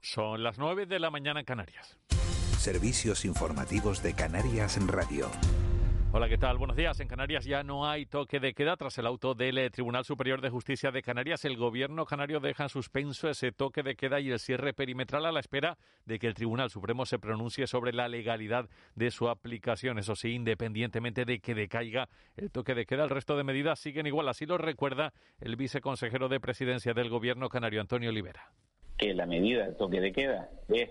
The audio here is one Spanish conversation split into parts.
Son las 9 de la mañana en Canarias. Servicios informativos de Canarias en Radio. Hola, ¿qué tal? Buenos días. En Canarias ya no hay toque de queda tras el auto del eh, Tribunal Superior de Justicia de Canarias. El gobierno canario deja en suspenso ese toque de queda y el cierre perimetral a la espera de que el Tribunal Supremo se pronuncie sobre la legalidad de su aplicación. Eso sí, independientemente de que decaiga el toque de queda, el resto de medidas siguen igual. Así lo recuerda el viceconsejero de Presidencia del Gobierno canario, Antonio Olivera que la medida de toque de queda es,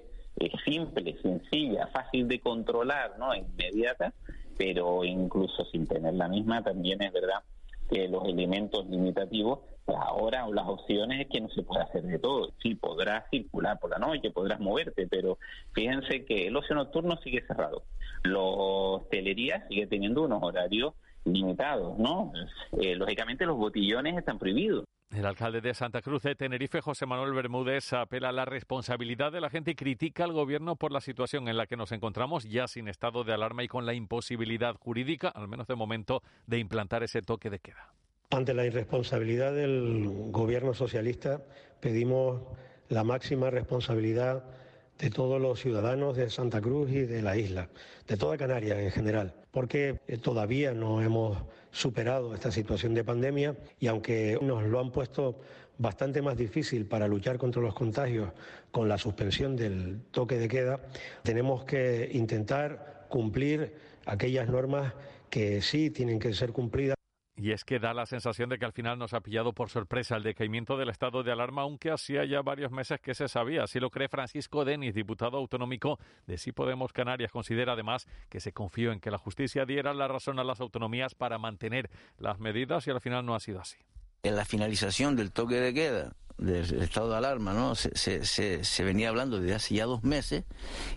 simple, sencilla, fácil de controlar, ¿no? inmediata, pero incluso sin tener la misma también es verdad que los elementos limitativos, pues ahora o las opciones es que no se puede hacer de todo. Sí, podrás circular por la noche, podrás moverte, pero fíjense que el ocio nocturno sigue cerrado. La hostelería sigue teniendo unos horarios limitados, ¿no? Eh, lógicamente los botillones están prohibidos. El alcalde de Santa Cruz de Tenerife, José Manuel Bermúdez, apela a la responsabilidad de la gente y critica al gobierno por la situación en la que nos encontramos, ya sin estado de alarma y con la imposibilidad jurídica, al menos de momento, de implantar ese toque de queda. Ante la irresponsabilidad del gobierno socialista, pedimos la máxima responsabilidad de todos los ciudadanos de Santa Cruz y de la isla, de toda Canarias en general, porque eh, todavía no hemos superado esta situación de pandemia y aunque nos lo han puesto bastante más difícil para luchar contra los contagios con la suspensión del toque de queda, tenemos que intentar cumplir aquellas normas que sí tienen que ser cumplidas. Y es que da la sensación de que al final nos ha pillado por sorpresa el decaimiento del estado de alarma, aunque hacía ya varios meses que se sabía. Así lo cree Francisco Denis, diputado autonómico de Sí Podemos Canarias. Considera además que se confió en que la justicia diera la razón a las autonomías para mantener las medidas y al final no ha sido así. En la finalización del toque de queda del estado de alarma, ¿no? Se, se, se, venía hablando desde hace ya dos meses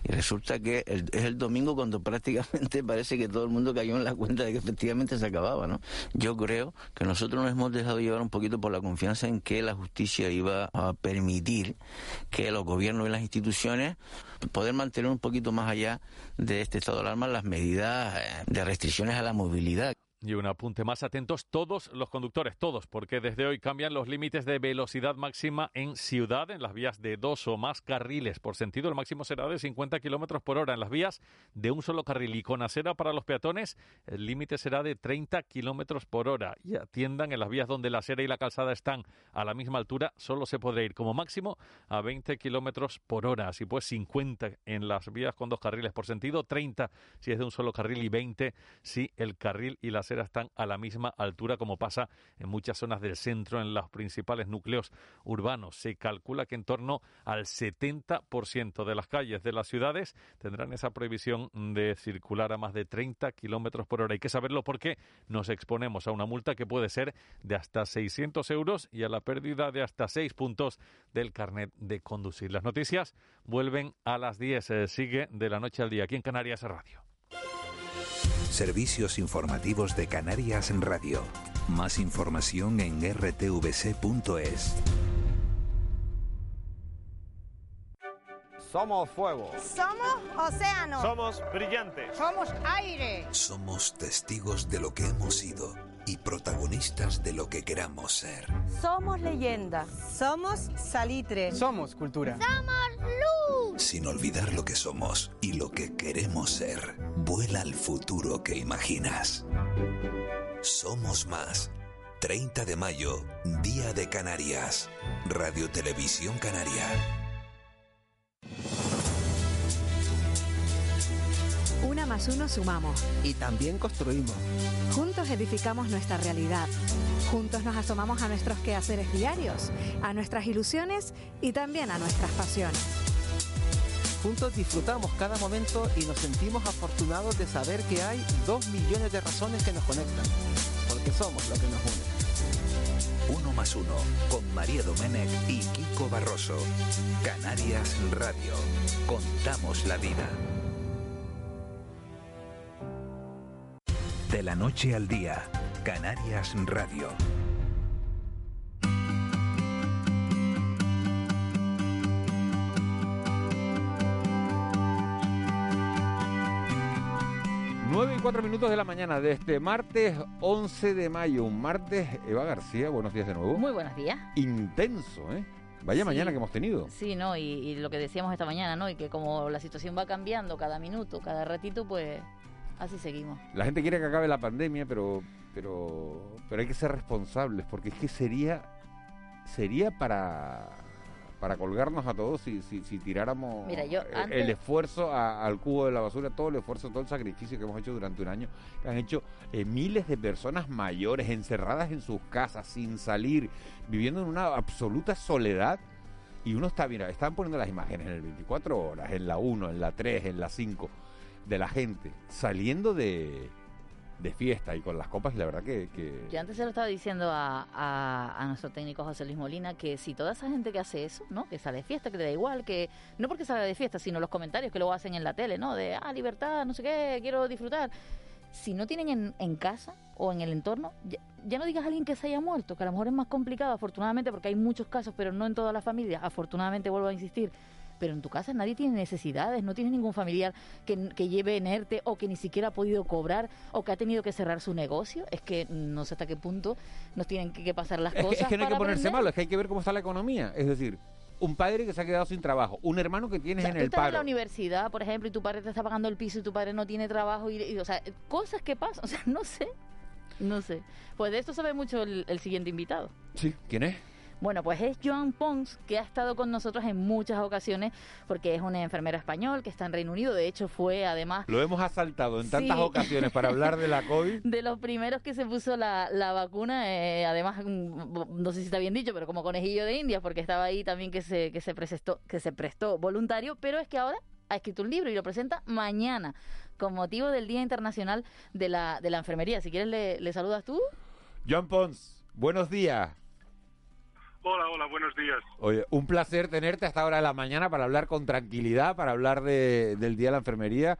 y resulta que es el domingo cuando prácticamente parece que todo el mundo cayó en la cuenta de que efectivamente se acababa, ¿no? Yo creo que nosotros nos hemos dejado llevar un poquito por la confianza en que la justicia iba a permitir que los gobiernos y las instituciones poder mantener un poquito más allá de este estado de alarma las medidas eh, de restricciones a la movilidad. Y un apunte más atentos todos los conductores, todos, porque desde hoy cambian los límites de velocidad máxima en ciudad, en las vías de dos o más carriles por sentido. El máximo será de 50 kilómetros por hora. En las vías de un solo carril y con acera para los peatones, el límite será de 30 kilómetros por hora. Y atiendan en las vías donde la acera y la calzada están a la misma altura, solo se podrá ir como máximo a 20 kilómetros por hora. Así pues, 50 en las vías con dos carriles por sentido, 30 si es de un solo carril y 20 si el carril y la están a la misma altura como pasa en muchas zonas del centro, en los principales núcleos urbanos. Se calcula que en torno al 70% de las calles de las ciudades tendrán esa prohibición de circular a más de 30 kilómetros por hora. Hay que saberlo porque nos exponemos a una multa que puede ser de hasta 600 euros y a la pérdida de hasta 6 puntos del carnet de conducir. Las noticias vuelven a las 10. Eh, sigue de la noche al día aquí en Canarias Radio. Servicios informativos de Canarias en Radio. Más información en rtvc.es. Somos fuego. Somos océano. Somos brillante. Somos aire. Somos testigos de lo que hemos sido y protagonistas de lo que queramos ser. Somos leyenda. Somos salitre. Somos cultura. Somos luz. Sin olvidar lo que somos y lo que queremos ser, vuela al futuro que imaginas. Somos más. 30 de mayo, Día de Canarias. Radio Televisión Canaria. Una más uno sumamos. Y también construimos. Juntos edificamos nuestra realidad. Juntos nos asomamos a nuestros quehaceres diarios, a nuestras ilusiones y también a nuestras pasiones. Juntos disfrutamos cada momento y nos sentimos afortunados de saber que hay dos millones de razones que nos conectan, porque somos lo que nos une. Uno más uno, con María Domenech y Kiko Barroso. Canarias Radio. Contamos la vida. De la noche al día, Canarias Radio. Nueve y cuatro minutos de la mañana de este martes 11 de mayo. Un martes, Eva García, buenos días de nuevo. Muy buenos días. Intenso, ¿eh? Vaya Sí. mañana que hemos tenido. Sí, ¿no? Y, y lo que decíamos esta mañana, ¿no? Y que como la situación va cambiando cada minuto, cada ratito, pues así seguimos. La gente quiere que acabe la pandemia, pero, pero, pero hay que ser responsables, porque es que sería, sería para, para colgarnos a todos si, si, si tiráramos Mira, yo el- antes- el esfuerzo a- al cubo de la basura, todo el esfuerzo, todo el sacrificio que hemos hecho durante un año, que han hecho eh, miles de personas mayores encerradas en sus casas, sin salir, viviendo en una absoluta soledad. Y uno está, mira, están poniendo las imágenes en el 24 horas, en la 1, en la 3, en la 5, de la gente saliendo de, de fiesta y con las copas, la verdad que... que- Yo antes se lo estaba diciendo a, a- a nuestro técnico José Luis Molina que si toda esa gente que hace eso, ¿no? Que sale de fiesta, que le da igual, que no porque salga de fiesta, sino los comentarios que luego hacen en la tele, ¿no? De, ah, libertad, no sé qué, quiero disfrutar. Si no tienen en, en casa o en el entorno, ya, ya no digas a alguien que se haya muerto, que a lo mejor es más complicado, afortunadamente, porque hay muchos casos, pero no en todas las familias. Afortunadamente, vuelvo a insistir, pero en tu casa nadie tiene necesidades, no tienes ningún familiar que, que lleve enerte o que ni siquiera ha podido cobrar o que ha tenido que cerrar su negocio. Es que no sé hasta qué punto nos tienen que, que pasar las Es que, cosas. es que no hay que ponerse aprender. malo, es que hay que ver cómo está la economía. Es decir, un padre que se ha quedado sin trabajo, un hermano que tienes O sea, en tú el estás en la paro. universidad, por ejemplo, y tu padre te está pagando el piso y tu padre no tiene trabajo. Y, y, o sea, cosas que pasan. O sea, no sé. No sé. Pues de esto sabe mucho el, el siguiente invitado. Sí, ¿quién es? Bueno, pues es Joan Pons, que ha estado con nosotros en muchas ocasiones, porque es un enfermero español que está en Reino Unido. De hecho, fue además Lo hemos asaltado en tantas Sí. ocasiones para hablar de la COVID. de los primeros que se puso la, la vacuna, eh, además, mm, no sé si está bien dicho, pero como conejillo de Indias, porque estaba ahí también que se, que se, prestó, que se prestó voluntario, pero es que ahora ha escrito un libro y lo presenta mañana con motivo del Día Internacional de la, de la Enfermería. Si quieres, le, le saludas tú. Joan Pons, buenos días. Hola, hola, buenos días. Oye, un placer tenerte hasta ahora de la mañana para hablar con tranquilidad, para hablar de- del Día de la Enfermería.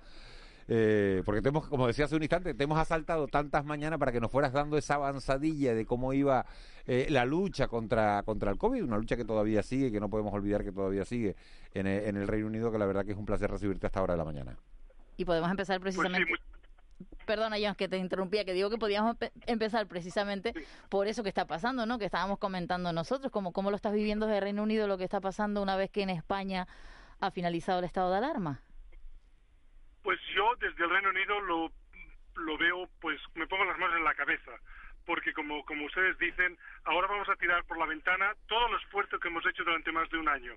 eh, porque te hemos, como decía hace un instante, te hemos asaltado tantas mañanas para que nos fueras dando esa avanzadilla de cómo iba eh, la lucha contra, contra el COVID, una lucha que todavía sigue, que no podemos olvidar que todavía sigue en el, en el Reino Unido, que la verdad que es un placer recibirte hasta ahora de la mañana. Y podemos empezar precisamente. Perdona, Joan, que te interrumpía, que digo que podíamos empe- empezar precisamente por eso que está pasando, ¿no? Que estábamos comentando nosotros, como cómo lo estás viviendo desde Reino Unido, lo que está pasando una vez que en España ha finalizado el estado de alarma. Pues yo desde el Reino Unido lo, lo veo, pues me pongo las manos en la cabeza, porque como, como ustedes dicen, ahora vamos a tirar por la ventana todo el esfuerzo que hemos hecho durante más de un año.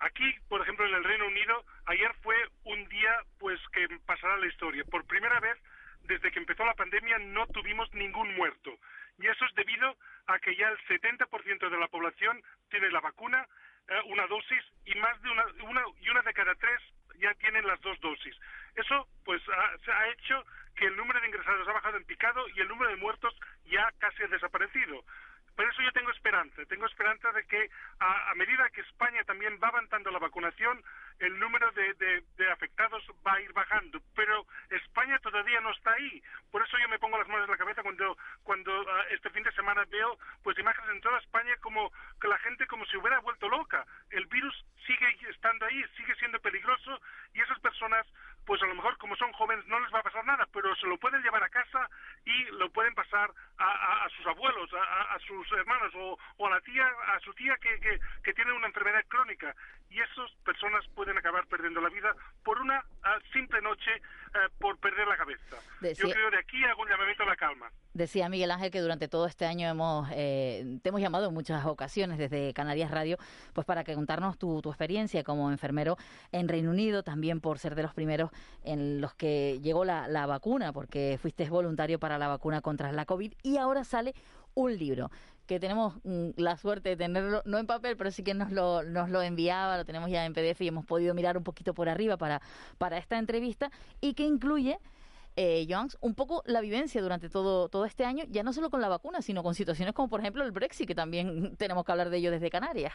Aquí, por ejemplo, en el Reino Unido, ayer fue un día pues que pasará la historia. Por primera vez, desde que empezó la pandemia, no tuvimos ningún muerto. Y eso es debido a que ya el 70% de la población tiene la vacuna, eh, una dosis, y más de una, una, y una de cada tres ya tienen las dos dosis. Eso, pues, ha, ha hecho que el número de ingresados ha bajado en picado y el número de muertos ya casi ha desaparecido. Por eso yo tengo esperanza, tengo esperanza de que a medida que España también va avanzando la vacunación, el número de, de- afectados va a ir bajando. Pero España todavía no está ahí. Por eso yo me pongo las manos en la cabeza cuando, cuando ah, este fin de semana veo pues imágenes en toda España como que la gente como si hubiera vuelto loca. El virus sigue estando ahí, sigue siendo peligroso y esas personas pues a lo mejor como son jóvenes no les va a pasar nada, pero se lo pueden llevar a casa y lo pueden pasar a, a- sus abuelos, a sus hermanos o, o a la tía, a su tía que, que, que tiene una enfermedad crónica. Y esas personas pueden acabar perdiendo la vida por una ah, simple noche eh, por perder la cabeza. Decía- Yo creo de aquí hago un llamamiento a la calma. Decía Miguel Ángel que durante todo este año hemos eh, te hemos llamado en muchas ocasiones desde Canarias Radio, pues para que contarnos tu, tu experiencia como enfermero en Reino Unido, también por ser de los primeros en los que llegó la, la vacuna, porque fuiste voluntario para la vacuna contra la COVID y ahora sale un libro que tenemos mm, la suerte de tenerlo, no en papel, pero sí que nos lo, nos lo enviaba, lo tenemos ya en PDF y hemos podido mirar un poquito por arriba para, para esta entrevista y que incluye Eh, Joans, un poco la vivencia durante todo, todo este año, ya no solo con la vacuna, sino con situaciones como por ejemplo el Brexit, que también tenemos que hablar de ello desde Canarias.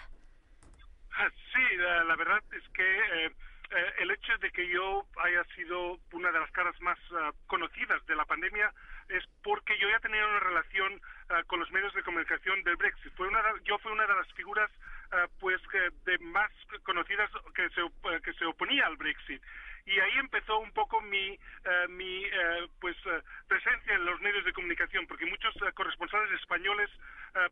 Ah, Sí, la, verdad es que eh, eh, el hecho de que yo haya sido una de las caras más ah, conocidas de la pandemia es porque yo ya tenía una relación ah, con los medios de comunicación del Brexit. Fue una yo fui una de las figuras ah, pues que de más conocidas que se, eh, que se oponía al Brexit. Y ahí empezó un poco mi, eh, mi eh, pues eh, presencia en los medios de comunicación, porque muchos corresponsales españoles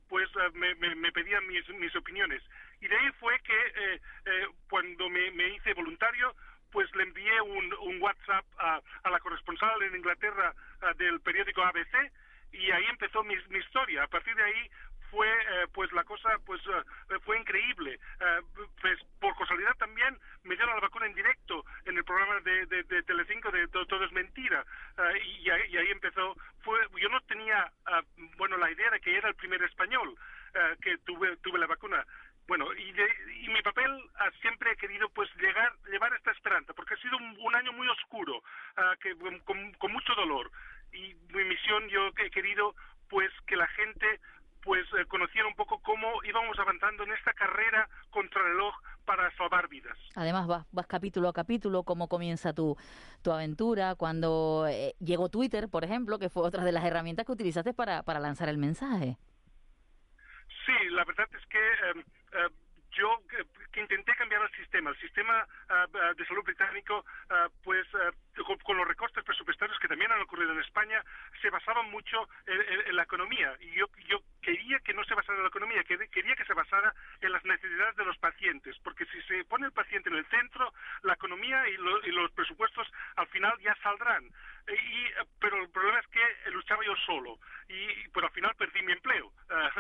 pues me, me- me pedían mis, mis opiniones. Y de ahí fue que eh, eh, cuando me, me hice voluntario, pues le envié un, un WhatsApp a, a la corresponsal en Inglaterra ah, del periódico ABC y ahí empezó mi historia. A partir de ahí fue eh, pues la cosa pues eh, fue increíble. Eh, pues por casualidad también me dieron la vacuna en directo en el programa de, de, de Telecinco de To- Todo es mentira Eh, y, y ahí empezó. Fue yo no tenía ah, bueno la idea de que era el primer español eh, que tuve tuve la vacuna. Bueno, y, de- y mi papel ah, siempre he querido pues llegar, llevar esta esperanza, porque ha sido un, un año muy oscuro, ah, que, con, con mucho dolor. Y mi misión yo he querido pues que la gente pues eh, conociera un poco cómo íbamos avanzando en esta carrera contra el reloj para salvar vidas. Además, vas, vas capítulo a capítulo, cómo comienza tu, tu aventura, cuando eh, llegó Twitter, por ejemplo, que fue otra de las herramientas que utilizaste para, para lanzar el mensaje. Sí, la verdad es que eh, yo que, intenté cambiar el sistema. El sistema ah, ah, de salud británico, ah, pues con, con los recortes presupuestarios que también han ocurrido en España, se basaba mucho en, en- en la economía. Y yo, yo quería que no se basara en la economía, que- quería que se basara en las necesidades de los pacientes. Porque si se pone el paciente en el centro, la economía y, lo- y los presupuestos al final ya saldrán. Y, eh, pero el problema es que luchaba yo solo y pero al final perdí mi empleo. Ah,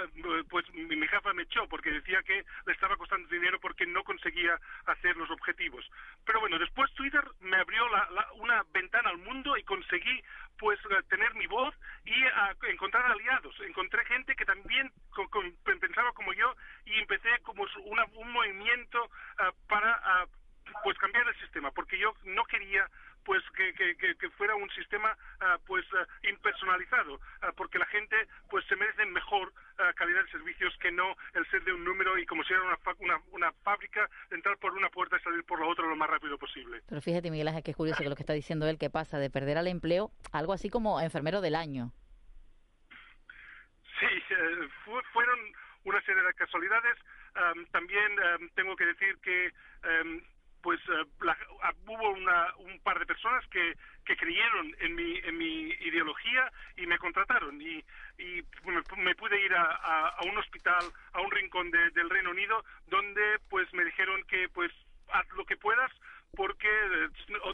pues mi, mi jefa me echó porque decía que le estaba costando dinero porque no conseguía hacer los objetivos. Pero bueno después Twitter me abrió la- la- una ventana al mundo y conseguí pues eh, tener mi voz y ah, encontrar aliados. Encontré gente que también co- con- pensaba como yo y empecé como una- un movimiento ah, para pues cambiar el sistema porque yo no quería pues que, que, fuera un sistema ah, pues ah, impersonalizado ah, porque la gente pues se merece mejor calidad de servicios que no el ser de un número y como si era una, fa- una, una fábrica entrar por una puerta y salir por la otra lo más rápido posible Pero fíjate, Miguel Ángel, que es curioso que lo que está diciendo él, que pasa de perder al empleo, algo así como enfermero del año. Sí, eh, fu- fueron una serie de casualidades. Am, también am, tengo que decir que am, pues eh, la- ah, hubo una- un par de personas que, que creyeron en mi, en mi ideología y me contrataron y, y me, me pude ir a, a- a un hospital, a un rincón de- del Reino Unido donde pues me dijeron que pues haz lo que puedas porque eh,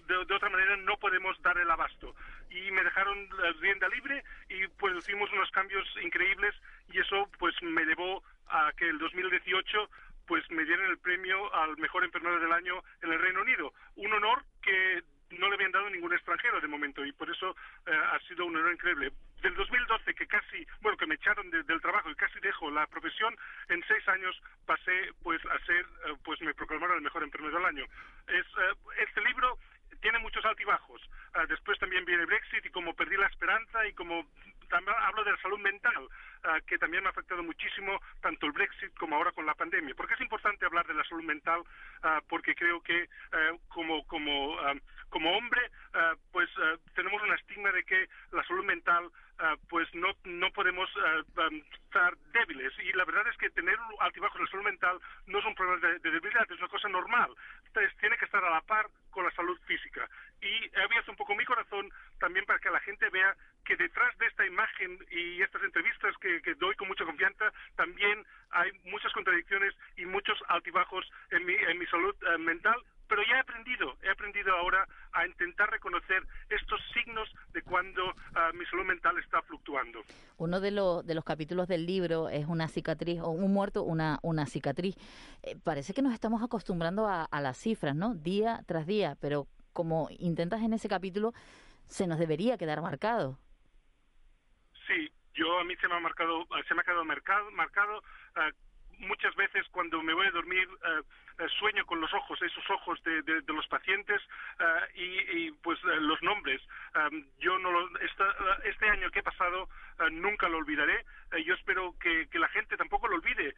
de, de otra manera no podemos dar el abasto. Y me dejaron la rienda libre y pues hicimos unos cambios increíbles y eso pues me llevó a que el 2018 pues me dieran el premio al mejor enfermero del año en el Reino Unido. Un honor que no le habían dado ningún extranjero de momento y por eso eh, ha sido un honor increíble. Del 2012 que casi, bueno, que me echaron de- del trabajo y casi dejo la profesión, en seis años pasé pues a ser, eh, pues me proclamaron el mejor enfermero del año. Es, eh, este libro tiene muchos altibajos. Ah, después también viene Brexit y como perdí la esperanza y como también hablo de la salud mental, ah, que también me ha afectado muchísimo tanto el Brexit como ahora con la pandemia. Porque es importante hablar de la salud mental, ah, porque creo que eh, como como ah, como hombre, ah, pues ah, tenemos un estigma de que la salud mental ah, pues no no podemos ah, um, estar débiles y la verdad es que tener un altibajo en la salud mental no es un problema de, de debilidad, es una cosa normal. Entonces tiene que estar a la par con la salud física. Y he abierto un poco mi corazón también para que la gente vea que detrás de esta imagen y estas entrevistas que, que doy con mucha confianza, también hay muchas contradicciones y muchos altibajos en mi, en mi salud eh, mental. Pero ya he aprendido, he aprendido ahora a intentar reconocer estos mi salud mental está fluctuando. Uno de, los de los capítulos del libro es una cicatriz, o un muerto, una, una cicatriz. Eh, parece que nos estamos acostumbrando a, a las cifras, ¿no? Día tras día, pero como intentas en ese capítulo, se nos debería quedar marcado. Sí, yo a mí se me ha marcado, se me ha quedado marcado, marcado ah, muchas veces cuando me voy a dormir eh, sueño con los ojos, esos ojos de, de- los pacientes eh, y, pues los nombres. Um, yo no lo- esta- este año que he pasado nunca lo olvidaré. Yo espero que, la gente tampoco lo olvide,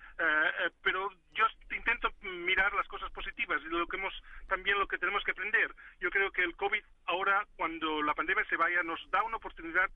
pero yo intento mirar las cosas positivas y lo que hemos también lo que tenemos que aprender. Yo creo que el COVID ahora, cuando la pandemia se vaya, nos da una oportunidad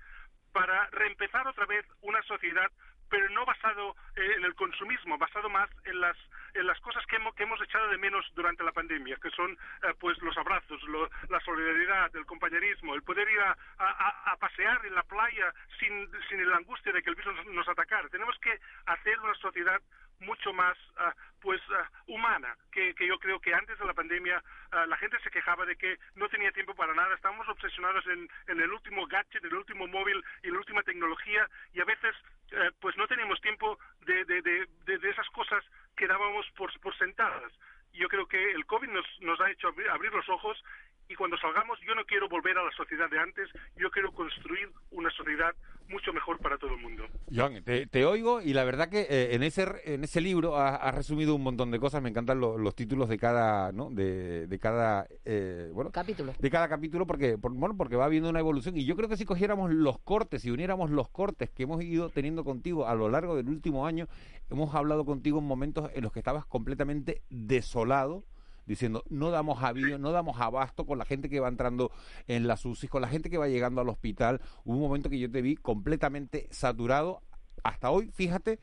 para reempezar otra vez una sociedad pero no basado eh, en el consumismo, basado más en las en las cosas que hemos, que hemos echado de menos durante la pandemia, que son eh, pues los abrazos, lo- la solidaridad, el compañerismo, el poder ir a, a- pasear en la playa sin, sin la angustia de que el virus nos, nos atacara. Tenemos que hacer una sociedad mucho más ah, pues ah, humana que, que yo creo que antes de la pandemia ah, la gente se quejaba de que no tenía tiempo para nada. Estábamos obsesionados en, en el último gadget el último móvil y la última tecnología y a veces eh, pues no teníamos tiempo de, de, de, de- de esas cosas que dábamos por, por sentadas. Yo creo que el COVID nos, nos ha hecho abrir, abrir los ojos y cuando salgamos yo no quiero volver a la sociedad de antes, yo quiero construir una sociedad mucho mejor para todo el mundo. Joan, te, te oigo y la verdad que eh, en ese en ese libro has has resumido un montón de cosas. Me encantan lo- los títulos de cada, ¿no? De, de cada, eh, bueno, Capítulo. de cada capítulo porque, por- bueno, porque va habiendo una evolución y yo creo que si cogiéramos los cortes y uniéramos los cortes que hemos ido teniendo contigo a lo largo del último año, hemos hablado contigo en momentos en los que estabas completamente desolado diciendo no damos avío, no damos abasto con la gente que va entrando en las UCI, con la gente que va llegando al hospital. Hubo un momento que yo te vi completamente saturado. Hasta hoy, fíjate,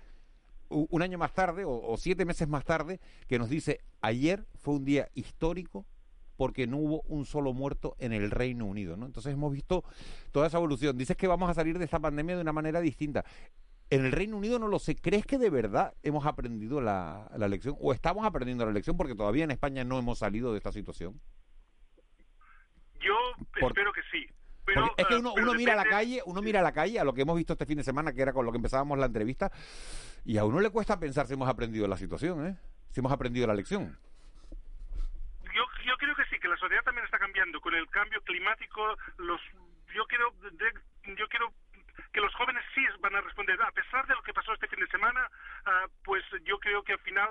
un año más tarde o, o siete meses más tarde, que nos dice, ayer fue un día histórico porque no hubo un solo muerto en el Reino Unido, ¿no? Entonces hemos visto toda esa evolución. Dices que vamos a salir de esta pandemia de una manera distinta. En el Reino Unido no lo sé. ¿Crees que de verdad hemos aprendido la, la lección o estamos aprendiendo la lección porque todavía en España no hemos salido de esta situación? Yo Por- espero que sí. Pero, es que eh, uno, mira a la calle, uno mira a la calle, a lo que hemos visto este fin de semana, que era con lo que empezábamos la entrevista, y a uno le cuesta pensar si hemos aprendido la situación, ¿eh? Si hemos aprendido la lección. yo, yo creo que sí, que la sociedad también está cambiando con el cambio climático. Los, yo quiero, de- yo quiero que los jóvenes sí van a responder. A pesar de lo que pasó este fin de semana, ah, pues yo creo que al final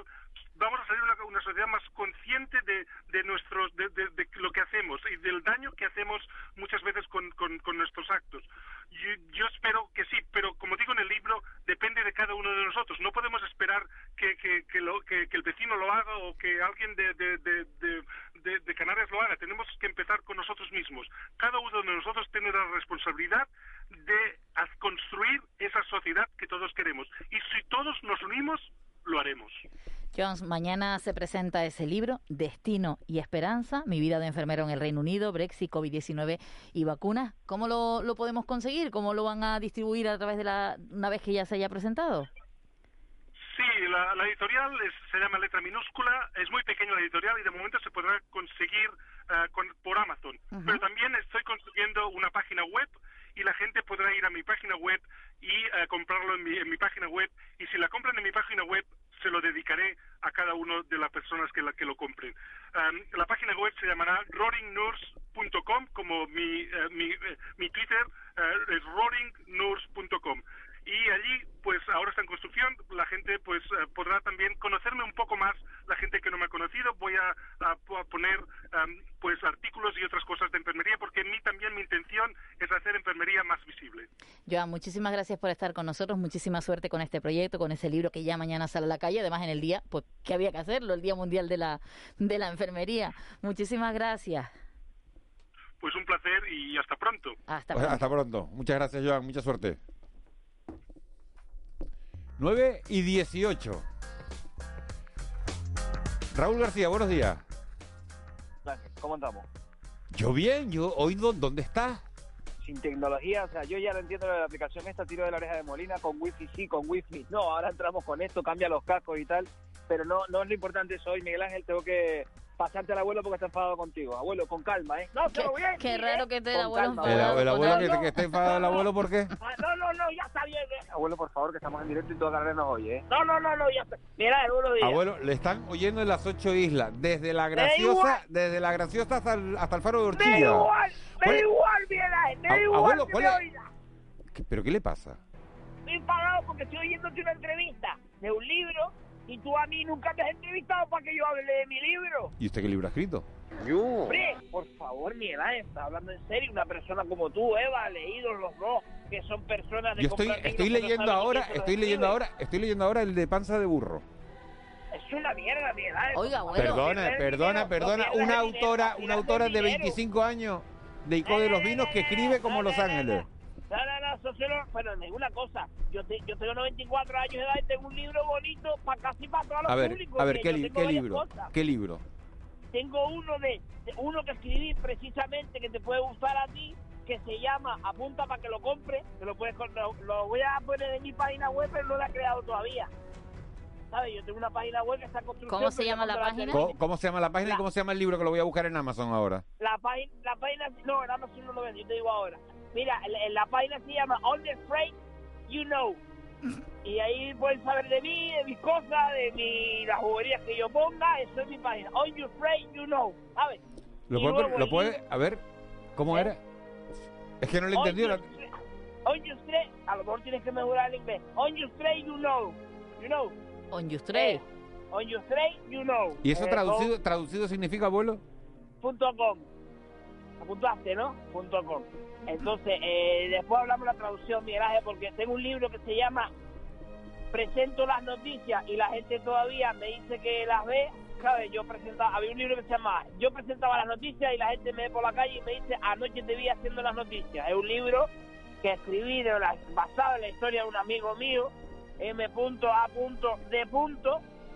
vamos a salir una, una sociedad más consciente de, de nuestros, de, de- lo que hacemos y del daño que hacemos muchas veces con, con- nuestros actos. Yo, yo espero que sí, pero como digo en el libro, depende de cada uno de nosotros. No podemos esperar que, que, que, lo- que- el vecino lo haga o que alguien de, de, de, de- Canarias lo haga. Tenemos que empezar con nosotros mismos. Cada uno de nosotros tiene la responsabilidad de construir esa sociedad que todos queremos. Y si todos nos unimos, lo haremos. Jones, mañana se presenta ese libro, Destino y Esperanza, mi vida de enfermero en el Reino Unido, Brexit, COVID-19 y vacunas. ¿Cómo lo, lo podemos conseguir? ¿Cómo lo van a distribuir a través de la, una vez que ya se haya presentado? Sí, la, la editorial es- se llama Letra Minúscula, es muy pequeña la editorial y de momento se podrá conseguir ah, con- por Amazon. Pero también estoy construyendo una página web y la gente podrá ir a mi página web y ah, comprarlo en mi, en mi página web. Y si la compran en mi página web, se lo dedicaré a cada uno de las personas que, la, que lo compren. Am, la página web se llamará roaringnurse.com, como mi, eh, mi, eh, mi Twitter eh, es roaringnurse.com. Y allí, pues ahora está en construcción, la gente pues eh, podrá también conocerme un poco más, la gente que no me ha conocido, voy a, a- a poner am, pues artículos y otras cosas de enfermería, porque en mí también mi intención es hacer enfermería más visible. Joan, muchísimas gracias por estar con nosotros, muchísima suerte con este proyecto, con ese libro que ya mañana sale a la calle, además en el día, pues que había que hacerlo, el Día Mundial de la, de la Enfermería. Muchísimas gracias. Pues un placer y hasta pronto. Hasta Pues, pronto. hasta pronto. Muchas gracias, Joan. Mucha suerte. 9 y 18. Raúl García, buenos días. ¿Cómo andamos? Yo bien, yo hoy ¿dó- ¿dónde estás? Sin tecnología, o sea, yo ya lo entiendo de la aplicación esta, tiro de la oreja de Molina, con wifi sí, con wifi no, ahora entramos con esto, cambia los cascos y tal, pero no, no es lo importante eso hoy, Miguel Ángel, tengo que pasarte al abuelo porque está enfadado contigo. Abuelo, con calma, ¿eh? No, pero bien. Qué raro que esté el abuelo El, enfadado. el abuelo que, está enfadado el abuelo, ¿por qué? Ah, No, no, no, ya está bien. eh. Abuelo, por favor, que estamos en directo y toda Canarias nos oye, ¿eh? No, no, no, no, ya está. Mira, días. Abuelo, le están oyendo en las ocho islas, desde la graciosa, desde la graciosa hasta el, hasta el faro de Me Orchilla. da igual, me ¿Cuál- da igual, Ángel, me igual abuelo, que ¿cuál me es? oiga. ¿Qué- ¿Pero qué le pasa? Estoy enfadado porque estoy oyéndote una entrevista de un libro Y tú a mí nunca me has entrevistado para que yo hable de mi libro. ¿Y usted qué libro ha escrito? Hombre, por favor, Miguel Ángel, está hablando en serio. Una persona como tú, Eva, leídos los dos, que son personas de Yo estoy, estoy leyendo ahora, estoy leyendo ahora, estoy leyendo ahora el de panza de burro. Es una mierda, Miguel Ángel. Oiga, Perdona, perdona, perdona, una autora, una autora de 25 años de Ico de los Vinos que escribe como Los Ángeles. No, no, no, eso solo, pero ninguna cosa. Yo, te- yo tengo 94 años de edad y tengo un libro bonito para casi para todos los A ver, públicos. a ver, que ¿qué, li- libro? cosas. ¿Qué libro? Tengo uno de, de- uno que escribí precisamente que te puede gustar a ti, que se llama Apunta para que lo compre, que lo puedes lo, lo voy a poner en mi página web, pero no lo he creado todavía. ¿Sabes? Yo tengo una página web que está en construcción. ¿Cómo se llama la página? ¿Cómo, cómo se llama la página y cómo se llama el libro que lo voy a buscar en Amazon ahora? La página, la página, no, en Amazon no lo vendo, yo te digo ahora. Mira, en la página se llama On the Freight You Know. Y ahí pueden saber de mí, de mis cosas, de mi, las juguerías que yo ponga, eso es mi página. On Your Freight You Know, ¿sabes? ¿Lo puede, luego lo puede, a ver, ¿cómo era? Es que no le he On entendido. your stra- On your straight, a lo mejor tienes que mejorar el inglés. On your straight, you know. You know. On your straight. Eh, on your straight, you know. ¿Y eso Eh, traducido, traducido significa, abuelo? punto com. Apuntaste, ¿no? Punto com. Entonces, eh, después hablamos de la traducción, Miguel Ángel, porque tengo un libro que se llama Presento las noticias y la gente todavía me dice que las ve. ¿Sabes? Yo presentaba, había un libro que se llama Yo presentaba las noticias y la gente me ve por la calle y me dice Anoche te vi haciendo las noticias. Es un libro que escribí de la- basado en la historia de un amigo mío, M.A.D.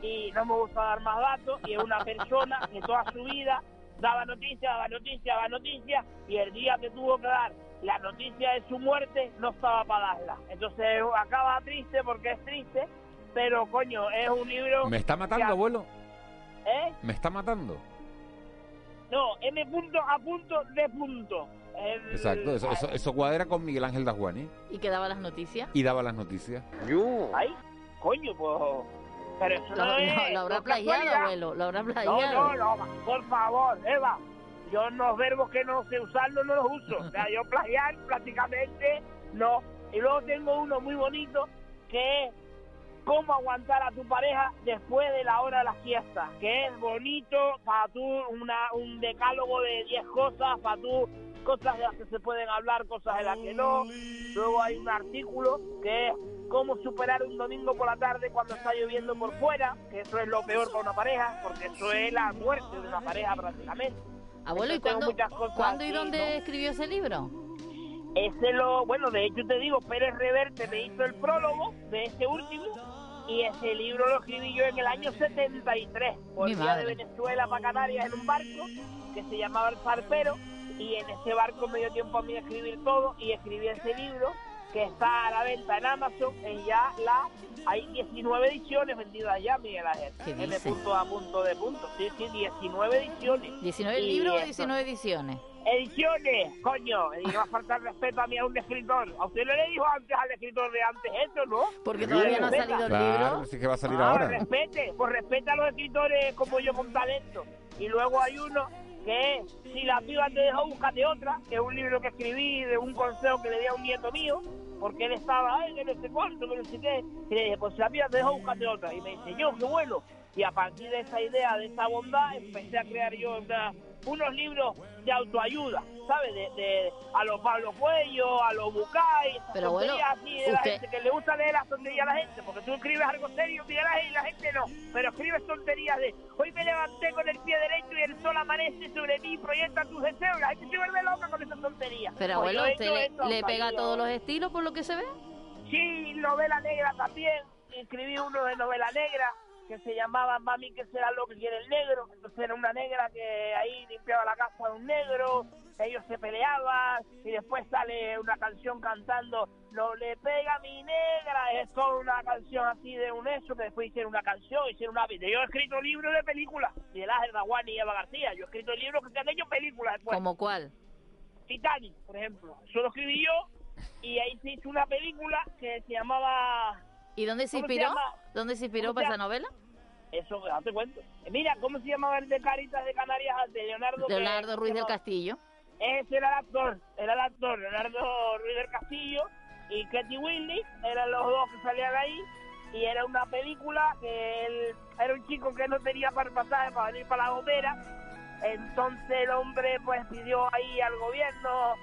y no me gusta dar más datos, y es una persona que toda su vida daba noticias, daba noticias, daba noticias, y el día que tuvo que dar la noticia de su muerte no estaba para darla. Entonces acaba triste porque es triste, pero coño, es un libro... ¿Me está matando, que- abuelo? ¿Eh? ¿Me está matando? No, M.A.D. punto. El- Exacto, eso, eso, eso cuadra con Miguel Ángel Dajuani ¿Y qué daba las noticias? y daba las noticias. Ay, coño, pues... Pero eso Lo, no lo- es... lo habrá no plagiado, abuelo. Lo habrá No, plagiado. no, no, por favor, Eva. Yo los verbos que no sé usarlos no los uso. O sea, yo plagiar prácticamente no. Y luego tengo uno muy bonito que es cómo aguantar a tu pareja después de la hora de la siesta. Que es bonito para tú, una, un decálogo de 10 cosas, para tú, cosas de las que se pueden hablar, cosas de las que no. Luego hay un artículo que es cómo superar un domingo por la tarde cuando está lloviendo por fuera, que eso es lo peor para una pareja, porque eso es la muerte de una pareja prácticamente. Abuelo, ¿y Entonces cuándo, ¿cuándo y dónde ¿no? escribió ese libro? Ese lo, bueno, de hecho te digo, Pérez Reverte me hizo el prólogo de ese último y ese libro lo escribí yo en el año 73. Mi Volvía de. Venezuela para Canarias en un barco que se llamaba El Zarpero y en ese barco me dio tiempo a mí a escribir todo y escribí ese libro que está a la venta en Amazon en ya la hay 19 ediciones vendidas ya Miguel Ángel ¿Qué M dice? punto a punto de punto sí sí 19 ediciones ¿19 Y libros o eso. 19 ediciones? Ediciones, coño, y va a faltar respeto a mí a un escritor. A usted no le dijo antes al escritor de antes eso, ¿no? Porque todavía no ha salido el Claro, libro. sí que va a salir Ah, ahora. respete, pues respeta a los escritores como yo con talento. Y luego hay uno que es Si la piba te dejó, búscate otra, que es un libro que escribí de un consejo que le di a un nieto mío, porque él estaba, ay, que no sé cuánto, que no sé qué. Y le dije, pues si la piba te dejó, búscate otra. Y me dice, yo, qué bueno. Y a partir de esa idea, de esa bondad, empecé a crear yo una- unos libros de autoayuda, ¿sabes? De, de- a los Pablo Cuello, a los Bucay, Pero bueno, así de la usted- gente que le gusta leer las tonterías a la gente, porque tú escribes algo serio, Miguel Ángel, y la gente no, pero escribes tonterías de hoy me levanté con el pie derecho y el sol amanece sobre mí y proyecta tus deseos, la gente se vuelve loca con esas tonterías. Pero Pues abuelo, ¿usted le, le pega a todos los estilos por lo que se ve? Sí, novela negra también. Escribí uno de novela negra que se llamaba Mami, que será lo que quiere el negro? Entonces era una negra que ahí limpiaba la casa de un negro, ellos se peleaban y después sale una canción cantando No le pega a mi negra. Es toda una canción así de un eso que después hicieron una canción, hicieron una video. Yo he escrito libros de películas, de Ángel Daguani y Eva García. Yo he escrito libros que se han hecho películas después. ¿Como cuál? Titanic, por ejemplo. Eso lo escribí yo y ahí se hizo una película que se llamaba... ¿Y dónde se ¿Cómo se inspiró? ¿Dónde se inspiró ¿Cómo para esa novela? Eso, ya te cuento. Mira, ¿cómo se llamaba el de Caritas de Canarias de Leonardo? Leonardo Ruiz del Castillo. Ese era el actor, era el actor, Leonardo Ruiz del Castillo y Katy Willy, eran los dos que salían ahí. y era una película que él era un chico que no tenía para pasaje para venir para la gomera. Entonces el hombre pues pidió ahí al gobierno.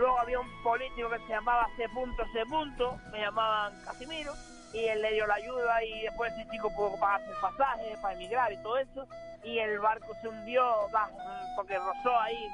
Luego había un político que se llamaba C. C. Me llamaban Casimiro, y él le dio la ayuda y después ese chico pudo pagarse el pasaje para emigrar y todo eso. Y el barco se hundió porque rozó ahí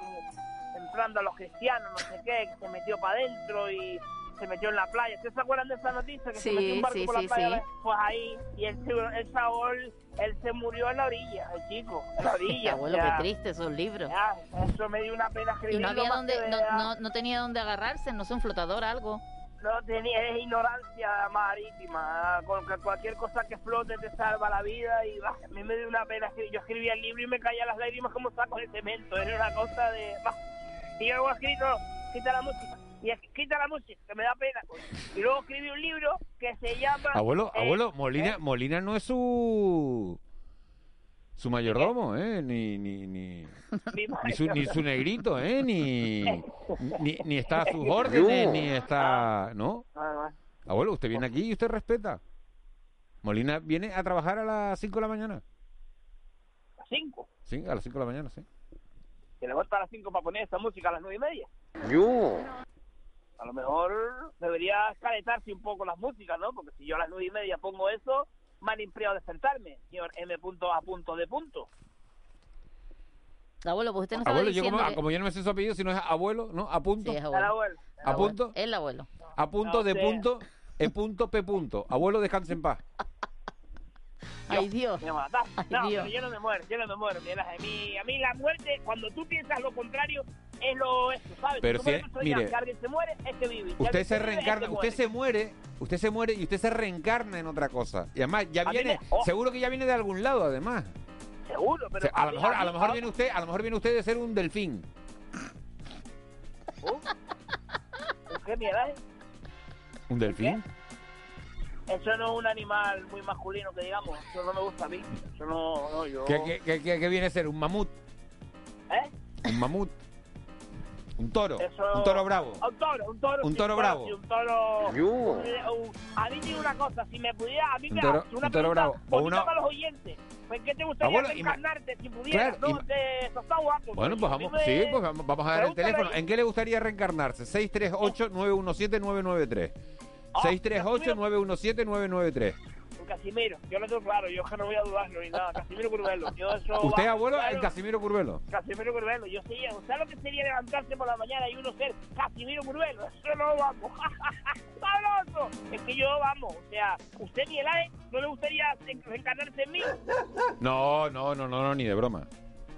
entrando a los cristianos, no sé qué, que se metió para adentro y se metió en la playa. ¿Ustedes se acuerdan de esa noticia? Que se Sí, metió un barco sí, por sí, la playa. Pues ahí, y se- sahogó el- él se murió en la orilla, el chico, en la orilla. Abuelo, qué triste esos libros. ya, eso me dio una pena Y escribirlo. no había donde, no, no, no tenía donde agarrarse, no sé, un flotador, algo. No tenía, es ignorancia marítima. Con cualquier cosa que flote te salva la vida. Y bah, a mí me dio una pena. escribir. Yo escribía el libro y me caían las lágrimas como sacos de cemento. Era una cosa de. bah. Y luego he escrito, quita la música. Y es- quita la música, que me da pena. Y luego escribí un libro que se llama. Abuelo, eh, abuelo, Molina, eh, Molina no es su su mayordomo, ¿eh? Ni ni ni ni su, ni su negrito, ¿eh? Ni, ni ni está a sus órdenes, ni está, ¿no? Abuelo, usted viene aquí y usted respeta. Molina viene a trabajar a las 5 de la mañana. a las 5. Sí, a las 5 de la mañana, sí. Que levanto a las 5 para poner esta música a las 9 y media. Yo. A lo mejor debería escaletarse un poco las músicas, ¿no? Porque si yo a las 9 y media pongo eso, me han impriado de sentarme, señor M. Punto a punto de punto. Abuelo, pues usted no Abuelo, yo como, que- como yo no me sé su apellido, si no es abuelo, ¿no? A punto. Sí, es El abuelo. abuelo. ¿A punto? El abuelo. A punto No de sé. punto, E punto, P punto. Abuelo, descanse en paz. Ay, Dios. Me mata. Ay, No, Dios. pero yo no me muero, yo no me muero. Mira, a mí, a mí la muerte, cuando tú piensas lo contrario, es lo esto, ¿sabes? Pero si- mire. se muere, es que vive. Usted se vive, es que reencarna, usted se muere, usted se muere y usted se reencarna en otra cosa. Y además ya viene, oh. seguro que ya viene de algún lado, además. Seguro, pero a lo mejor, a lo mejor viene usted, a lo mejor viene usted de ser un delfín. ¿Qué mierda? ¿Un delfín? Eso no es un animal muy masculino que digamos. Eso no me gusta a mí. Eso no, no yo. ¿Qué, qué, qué- qué- qué viene a ser? ¿Un mamut? ¿Eh? ¿Un mamut? ¿Un toro? Eso- ¿Un toro bravo? Un toro, un toro. Un sí, toro bueno, bravo. sí, un toro. Yo. un- un- a mí tiene una cosa, si me pudiera, a mí Un me toro- hace una un toro bravo. O una- para los oyentes. Pues, ¿qué te gustaría Abuelo, reencarnarte si pudieras? Claro, no, de, guapo. Bueno, pues vamos, me- sí, pues vamos, vamos a dar el teléfono. ¿En qué le gustaría reencarnarse? 638-917-993. Ah, 638-917-993. Casimiro, yo lo tengo claro, yo que no voy a dudarlo ni nada. Casimiro Curvelo. Yo eso, ¿Usted, abuelo, claro. el Casimiro Curvelo? Casimiro Curvelo, yo sé, ¿sabes lo que sería levantarse por la mañana y uno ser Casimiro Curvelo? Eso no vamos. ¡Sabroso! Es que yo, vamos, o sea, ¿usted ni el AE no le gustaría reencarnarse en mí? No, no, no, no, no, ni de broma.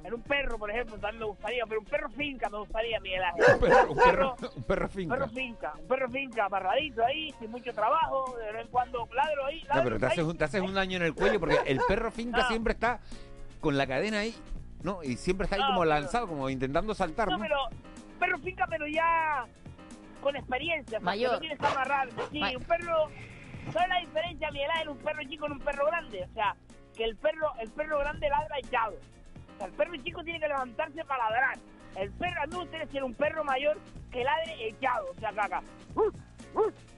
En un perro, por ejemplo, también me gustaría, pero un perro finca me gustaría, Miguel Ángel. Un perro, un perro, un perro Un finca. perro finca, un perro finca amarradito ahí, sin mucho trabajo, de vez en cuando ladro ahí, No, ladro pero te haces, un, te haces un daño en el cuello porque el perro finca No. siempre está con la cadena ahí, ¿no? Y siempre está ahí No, como pero- lanzado, como intentando saltar, No, ¿no? pero perro finca, pero ya con experiencia. sea, Mayor. que No tienes que amarrarme. Sí, Ma- un perro... ¿Sabes la diferencia, Miguel Ángel, un perro chico en un perro grande? O sea, que el perro el perro grande ladra echado. El perro chico tiene que levantarse para ladrar. El perro, a mí me gustaría ser un perro mayor que ladre echado. O sea, caca.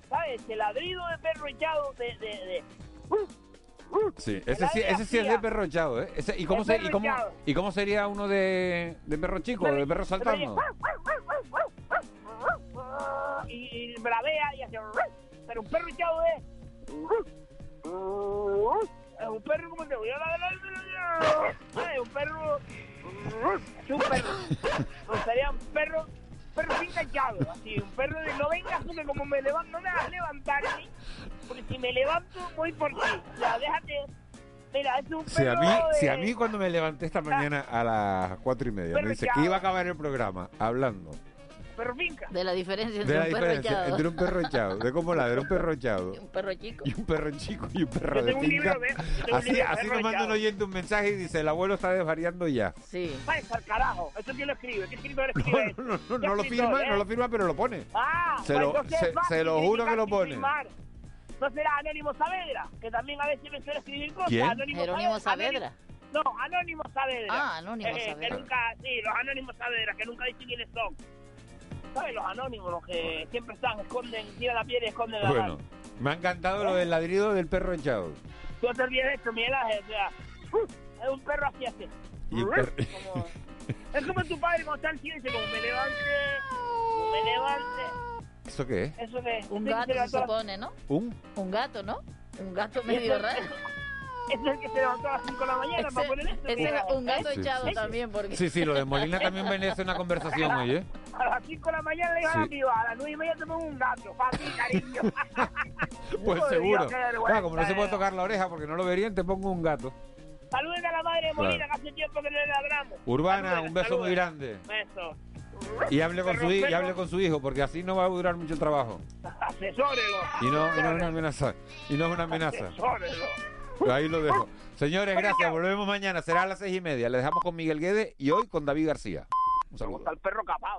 ¿Sabes? El ladrido de perro echado de... de, de Sí, ese sí, ese sí es de perro echado, ¿eh? Ese- ¿y, cómo se- y, cómo. ¿Y cómo sería uno de, de perro chico, de perro saltando? y, y bravea y hace pero un perro echado es es un perro me gustaría un perro perro finca echado así un perro de no vengas tú que como me levanto no me hagas levantarme porque si me levanto voy por ti. Sea déjate. Mira es un perro Si a, mí, de- si a mí cuando me levanté esta mañana a las cuatro y media me dice que iba a acabar el programa hablando perro finca De la diferencia de entre la un perro diferencia echado entre un perro echado, de cómo ladra un perro echado un perro chico. y un perro chico y un perro Yo de tengo un libro de- Así, libro de así nos manda un oyente un mensaje y dice, el abuelo está desvariando ya. Sí. Váyase al carajo. ¿Eso quién lo escribe? ¿Qué escribe no, no, no, ¿Qué no lo firma, eh? no lo firma, pero lo pone. Ah, Se pues lo- se- lo juro que lo pone. firmar. ¿No será Anónimo Saavedra? Que también a veces me suele escribir cosas. ¿Quién? Anónimo Jerónimo Saavedra. Saavedra. No, Anónimo Saavedra. Ah, Anónimo Eh, Saavedra. Que nunca, sí, los Anónimos Saavedra, que nunca dicen quiénes son. ¿Sabes? Los anónimos, los que siempre están, esconden, tiran la piel y esconden la Bueno, mano. me ha encantado lo del ladrido del perro echado. Tú te olvides esto, Miguel Ángel, o sea, ¡uh! es un perro así así. Y el perro- Como- es como tu padre cuando está en silencio, como me levante, me levante. ¿Eso qué es? Eso que Un gato se levantó las- supone, ¿no? ¿Un? Un gato, ¿no? Un gato medio raro. Es el que se levantó a las 5 de la mañana para poner esto. Ese un gato echado también, porque... Sí, sí, lo de Molina también merece una conversación hoy, ¿eh? A las 5 de la mañana le digo a la Sí. piba, a las 9 y media te pongo un gato, para ti, cariño. Pues seguro. Claro, como no se puede eh. tocar la oreja porque no lo verían, te pongo un gato. Saluden a la madre de Molina, Claro. que hace tiempo que no le ladramo. Urbana, Saluden, un beso saluden. muy grande. Beso. Y hable con su y hable con su hijo, porque así no va a durar mucho el trabajo. Asesórelo. Y no, y no es una amenaza. Y no es una amenaza. Asesórelo. Ahí lo dejo. Señores, gracias. Volvemos mañana. Será a las seis y media. Le dejamos con Miguel Guedes y hoy con David García. Un saludo. Está el perro capado.